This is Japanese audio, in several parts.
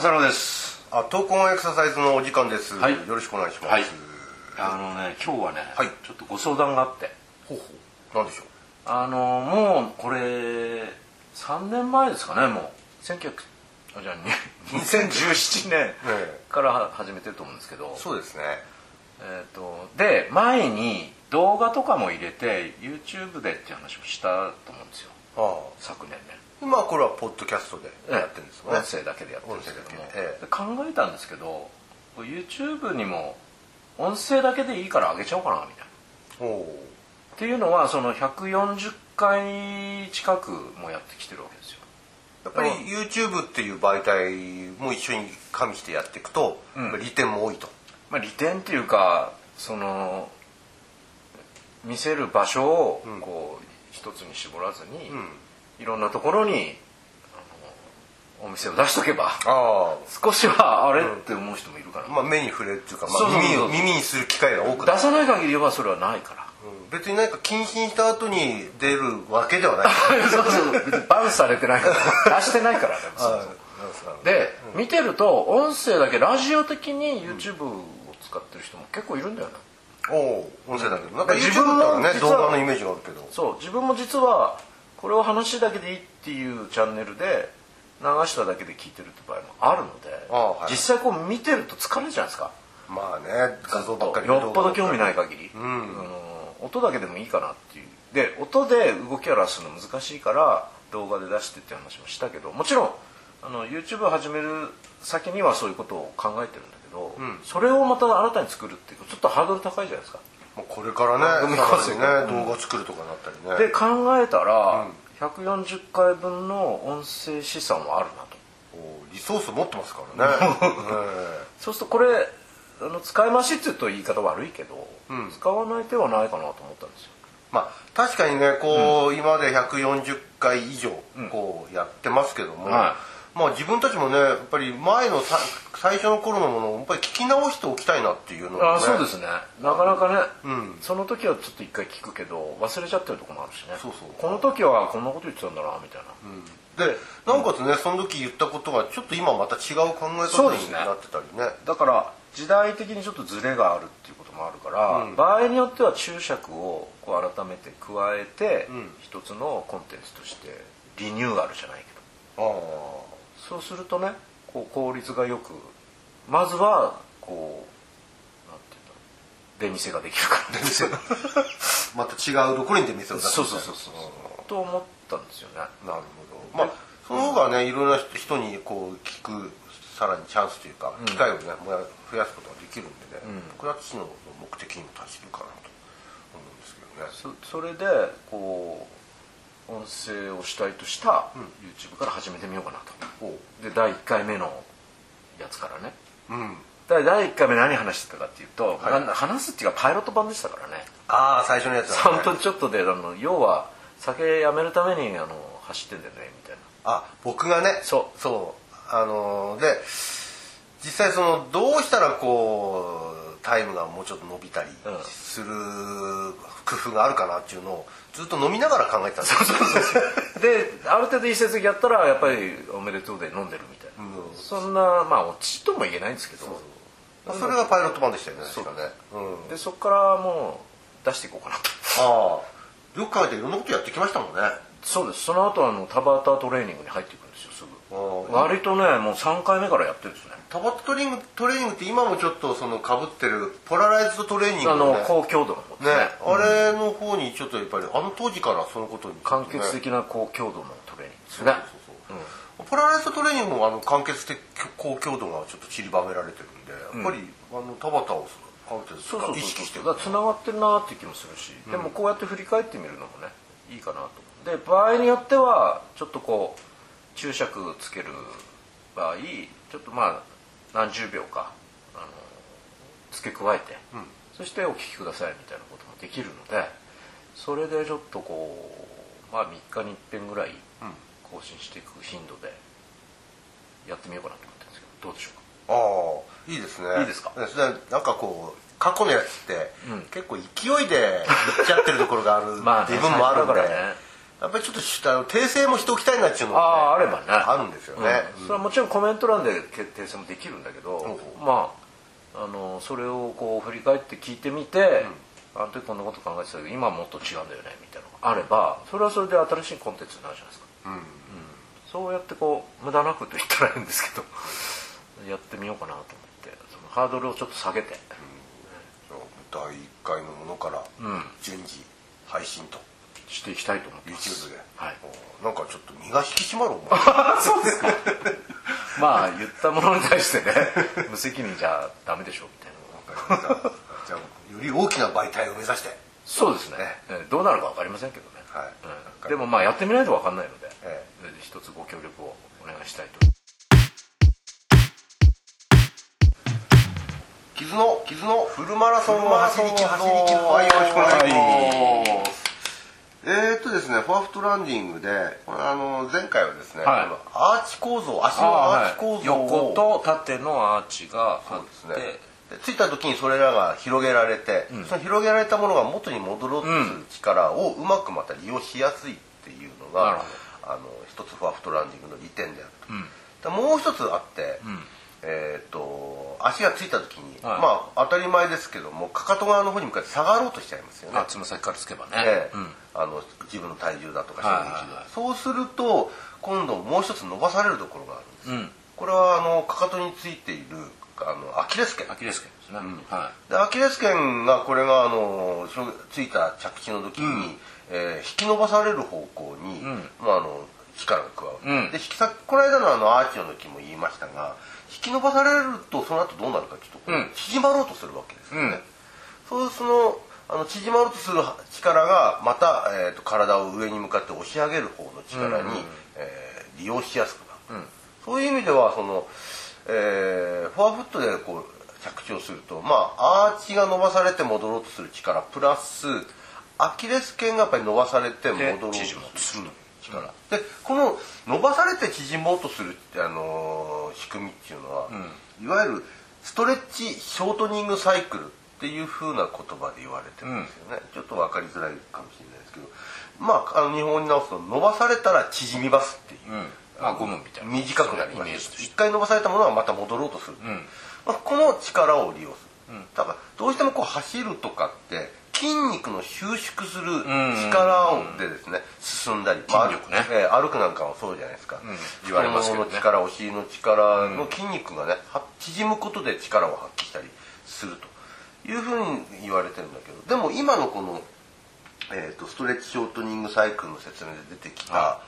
浅野です。あ闘魂エクササイズのお時間です、はい。よろしくお願いします、はい。あのね今日はね、はい。ちょっとご相談があって。ほうほう。なんでしょう？あのもうこれ3年前ですかねもう。1900あじゃあに 2017年えから始めてると思うんですけど、そうですね。えー、とで前に動画とかも入れて YouTube でっていう話をしたと思うんですよ。あ昨年ね。あ今これはポッドキャストでやってるんです音声だけでやってるんですけど。も、音声だけ。でええで考えたんですけど YouTube にも音声だけでいいから上げちゃおうかなみたいな。っていうのはその140回近くもやってきてるわけですよ。やっぱり YouTube っていう媒体も一緒に加味してやっていくと、うん。利点も多いと。まあ利点っていうかその見せる場所をうん。こう一つに絞らずに、うんいろんなところにお店を出しとけばあ少しはあれって思う人もいるから、あまあ目に触れるっていうか、まあ、耳を耳にする機会が多く出さない限りはそれはないから。うん。別に何か謹慎した後に出るわけではない。そうそう。バンされてないから。出してないからね。そうそうで、見てると音声だけラジオ的に YouTube を使ってる人も結構いるんだよね。おお音声だけど。なんか自分もだったらね動画のイメージがあるけど。そう自分も実はこれを話だけでいいっていうチャンネルで流しただけで聞いてるって場合もあるのではい。実際こう見てると疲れるじゃないですか。まあね画像ばっかりよっぽど興味ない限り、うん。あの音だけでもいいかなっていう。で音で動きを表すの難しいから動画で出してって話もしたけどもちろんあの YouTube を始める先にはそういうことを考えてるんだけど、うん。それをまた新たに作るっていうとちょっとハードル高いじゃないですかこれからねさらにね動画作るとかなったりね。で考えたら、140回分の音声資産はあるなと。おリソース持ってますからね。え。そうするとこれあの使い回しって言うと言い方悪いけど、うん。使わない手はないかなと思ったんですよ。まあ確かにねこう、今まで140回以上うん。こうやってますけども、はまあ自分たちもねやっぱり前のさ最初の頃のものをやっぱり聞き直しておきたいなっていうのが、ね、あそうですね。なかなかね、うん。その時はちょっと一回聞くけど忘れちゃってるとこもあるしね。そうそう。この時はこんなこと言ってたんだなみたいな、でなおかつねその時言ったことがちょっと今また違う考え方になってたりね。だから時代的にちょっとズレがあるっていうこともあるから、うん。場合によっては注釈をこう改めて加えて、うん。一つのコンテンツとしてリニューアルじゃないけど。ああそうするとねこう効率がよくまずはこうなんていうんだろう出店ができるから。出店。が また違うところに出店を出すそうそうそうそう。と思ったんですよね。なるほど。まあその方がねいろんな人にこう聞くさらにチャンスというか機会をね増やすことができるんでね、うん。これは父の目的にも達してるかなと思うんですけどね。そそれでこう音声を主体とした YouTube から始めてみようかなと。おう。で第1回目のやつからね。うん。第第1回目何話してたかっていうと、はい。な話すっていうかパイロット版でしたからね。ああ最初のやつだ3分ちょっとであの要は酒やめるためにあの走ってんだよねみたいな。あ僕がね？そう。そう。あのーで実際そのどうしたらこうタイムがもうちょっと伸びたりうん。する工夫があるかなっていうのをずっと飲みながら考えてたんですよ。である程度いい成績やったらやっぱり「おめでとう」で飲んでるみたいな、うん。そんなまあオチとも言えないんですけど。それがパイロット版でしたよねそう。確かね、うん、でそこからもう出していこうかなと。ああ。よく考えていろんなことやってきましたもんね。そうです。その後あの田畑トレーニングに入っていくんですよすぐ割とねもう3回目からやってるんですね。タバットトレーニングトレーニングって今もちょっとその被ってるポラライズドトレーニングあのね高強度のね。ねあれの方にちょっとやっぱりあの当時からそのことに間欠ね的な高強度のトレーニングですね。そうそうそう。ポラライズドトレーニングもあの間欠的高強度がちょっと散りばめられてるんでやっぱり、あの田畑をそうそう意識してるつながってるなって気もするし、でもこうやって振り返ってみるのもねいいかなと。で場合によってはちょっとこう注釈つける場合ちょっとまあ何十秒かあの付け加えて、ん。そしてお聞きくださいみたいなこともできるのでそれでちょっとこうまあ3日に1遍ぐらい更新していく頻度でやってみようかなと思ってるんですけどどうでしょうか？ああいいですね。いいですか？それなんかこう過去のやつって、うん。結構勢いでいっちゃってるところがあるまあねっていう部分もあるんで、やっぱりちょっと訂正もしておきたいなっていうのも、ね、あああればねあるんですよね、うん。それはもちろんコメント欄で訂正もできるんだけど、まああのそれをこう振り返って聞いてみて、あの時こんなこと考えてたけど今はもっと違うんだよねみたいなのがあればそれはそれで新しいコンテンツになるじゃないですか、うん。そうやってこう無駄なくと言ったらいいんですけど やってみようかなと思ってそのハードルをちょっと下げて、第1回のものから順次配信と、していきたいと思ってます。YouTube で、はい。おなんかちょっと身が引き締まる思い。そうですか。まあ言ったものに対してね 無責任じゃダメでしょみたいなじゃあより大きな媒体を目指して。そうですね。えどうなるか分かりませんけどね、はい。うん。でもまあやってみないと分かんないので、え一つご協力をお願いしたいと。傷の傷のフルマラソンを走り切る走り切るはいよろしくお願いしますえーっとですねフォアフットランディングでこれあの前回はですね、はいアーチ構造足のアーチ構造を、横と縦のアーチがあって、そうですね。でついた時にそれらが広げられて、その広げられたものが元に戻ろうとする力をうまくまた利用しやすいっていうのが、なるほあの一つフォアフットランディングの利点であると、でもう一つあって、えーっと足がついた時に、はい。まあ当たり前ですけどもかかと側の方に向かって下がろうとしちゃいますよね。あつま先からつけばね、ええ。うん。あの自分の体重だとかはいそうすると今度もう一つ伸ばされるところがあるんです、うん。これはあのかかとについているあのアキレス腱。アキレス腱ですね、はでアキレス腱がこれがあのついた着地の時に、えー引き伸ばされる方向に、まあ、あの力が加わる、うん。で引きさこの間のあのアーチの時も言いましたが引き伸ばされるとその後どうなるかちょっと縮まろうとするわけですよね、うん。そうそのあの縮まろうとする力がまた、えー、と体を上に向かって押し上げる方の力に、うん。えー利用しやすくなる、うん。そういう意味ではその、えーフォアフットでこう着地をするとまあアーチが伸ばされて戻ろうとする力プラスアキレス腱がやっぱり伸ばされて戻ろうとする力、でこの伸ばされて縮もうとする、あのー仕組みっていうのは、いわゆるストレッチショートニングサイクルっていう風な言葉で言われてるんですよね、ちょっと分かりづらいかもしれないですけど。まああの日本に直すと伸ばされたら縮みますっていう、うん。まあゴムみたいな。短くなりまイメージとして。す一回伸ばされたものはまた戻ろうとする、まあ、この力を利用する、だからどうしてもこう走るとかって筋肉の収縮する力をでですね進んだり、まあ筋力ね。えー歩くなんかもそうじゃないですか、言われますけどね力お尻の力の筋肉がねは縮むことで力を発揮したりするというふうに言われてるんだけどでも今のこの、えー、とストレッチショートニングサイクルの説明で出てきた、は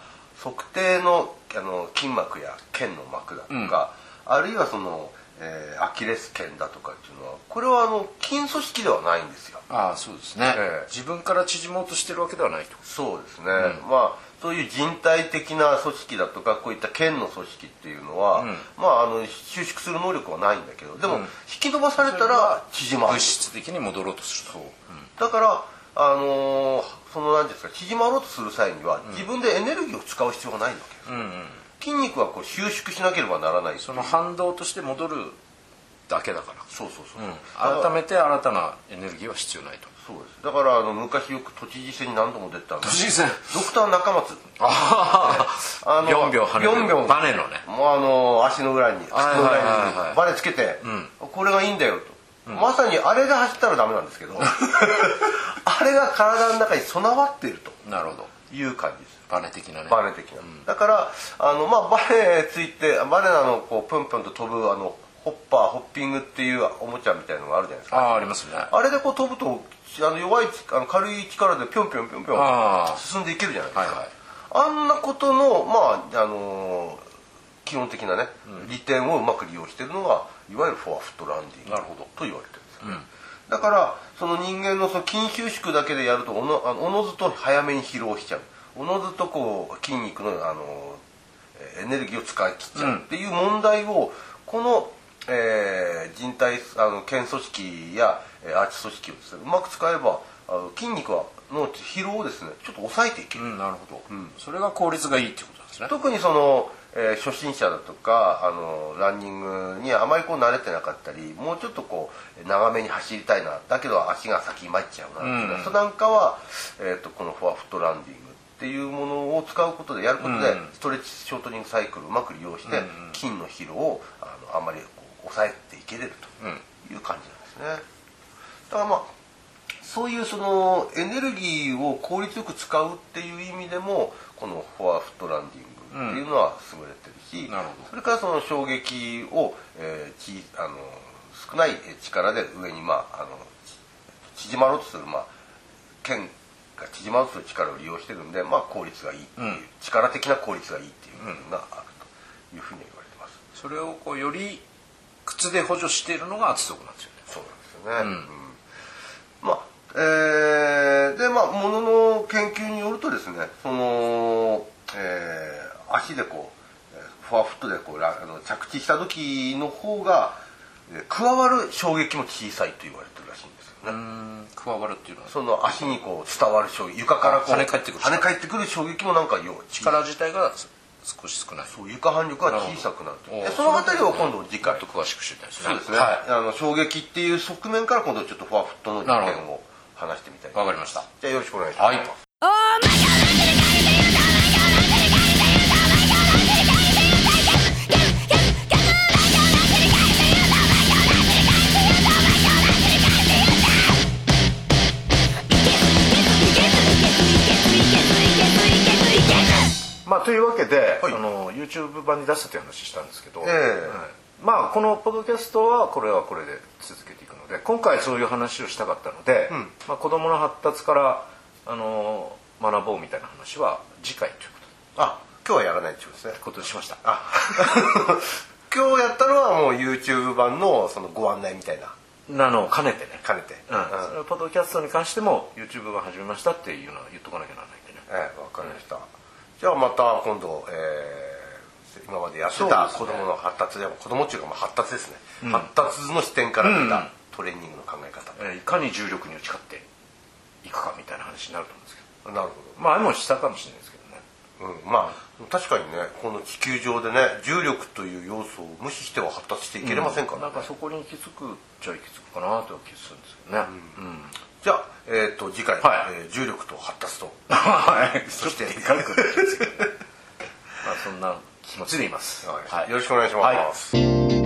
測定のあの筋膜や腱の膜だとか、あるいはその、えーアキレス腱だとかっていうのはこれはあの筋組織ではないんですよ。ああそうですね、ええ。自分から縮もうとしてるわけではないと。そうですね、まあそういう人体的な組織だとかこういった腱の組織っていうのは、まああの収縮する能力はないんだけどでも、引き伸ばされたら縮まる。物質的に戻ろうとすると。だからあのーその何ですか縮まろうとする際には、自分でエネルギーを使う必要がないわけです、筋肉はこう収縮しなければならないその反動として戻るだけだから。そうそうそう、改めて新たなエネルギーは必要ないと。そうです。だからあの昔よく都知事選に何度も出てたんです。都知事選ドクター中松。あああビョンビョン跳ねる。バネのね。もうあの足の裏に靴はいの裏にバネつけて、これがいいんだよと、まさにあれで走ったらダメなんですけど あれが体の中に備わっているなるほど。という感じです。バネ的なね。バネ的な、だからあの、まあ、バネついてバネなのこうプンプンと飛ぶあのホッパーホッピングっていうおもちゃみたいなのがあるじゃないですか。ああありますね。あれでこう飛ぶとあの弱いあの軽い力でぴょんぴょんぴょんぴょん進んでいけるじゃないですか、はいはい。あんなことのまああのー基本的なね、利点をうまく利用しているのがいわゆるフォアフットランディングなるほど。と言われてるんですよね、だからその人間のその筋収縮だけでやるとおのあのおのずと早めに疲労しちゃう。おのずとこう筋肉のあのえーエネルギーを使い切っちゃう。っていう問題をこの、えー人体あの腱組織やえーアーチ組織をですねうまく使えばあの筋肉はの疲労をですねちょっと抑えていける、うんなるほど、それが効率がいいっていうことですね。特にその、えー初心者だとかあのランニングにあまりこう慣れてなかったりもうちょっとこう長めに走りたいなだけど足が先に参っちゃうなっていうのは、うん。それなんかは、えー、とこのフォアフットランディングっっていうものを使うことでやることで、うんストレッチショートニングサイクルをうまく利用して、うん筋の疲労をあのあんまりこう抑えていけれるうん。という感じなんですね。だからまあそういうそのエネルギーを効率よく使うっていう意味でもこのフォアフットランディングっていうのは優れてるし、なるほど。それからその衝撃を、えーちあの少ない力で上に、まあ、あのち縮まろうとする、まあ、剣が縮まろうとする力を利用してるんで、まあ、効率がいいっていう、うん。力的な効率がいいっていう部分があるというふうに言われてます。それをこうより靴で補助しているのが圧力なんですよね。そうなんですよね。うん。うん。まあ、えーで、まあ、ものの研究によるとですね、その、えー足でこう、えーフォアフットでこうらあの着地した時の方が、えー加わる衝撃も小さいと言われてるらしいんですよね。うん加わるっていうのは？その足にこう伝わる衝撃、床からこう跳ね返ってくる。跳ね返ってくる衝撃もなんかよ力自体が少し少ない。そう床反力が小さくなるそのあたりを今度次回。と詳しく知りたいですね。そうですね、はあの衝撃っていう側面から今度ちょっとフォアフットの意なるほど。見を話してみたいいわかりました。じゃあよろしくお願いします、はい出したという話したんですけど、ええ。はい。まあこのポッドキャストはこれはこれで続けていくので今回そういう話をしたかったので、うん。まあ、子どもの発達からあの学ぼうみたいな話は次回というあ今日はやらないってことですね。ことにしました。あ。今日やったのはもう YouTube 版のそのご案内みたいな。なのを兼ねてね、兼ねて、うん。それはポッドキャストに関しても YouTube 版始めましたっていうのは言っとかなきゃならないんでね。ええわかりました、じゃあまた今度、えー今までやってた子供の発達でも子供っていうかまあ発達ですね、発達の視点から見たトレーニングの考え方、えーいかに重力に打ち勝っていくかみたいな話になると思うんですけなるほど。まああれもしたかもしれないですけどね。ど、うん、まあ確かにねこの地球上でね重力という要素を無視しては発達していけれませんからね、なんかそこに行き着くっちゃ行き着くかなという気がするんですけどね、うん。じゃあ、えー、と次回、はい。えー重力と発達と。はい。そしてな気持ちでいます。はい。よろしくお願いします。はい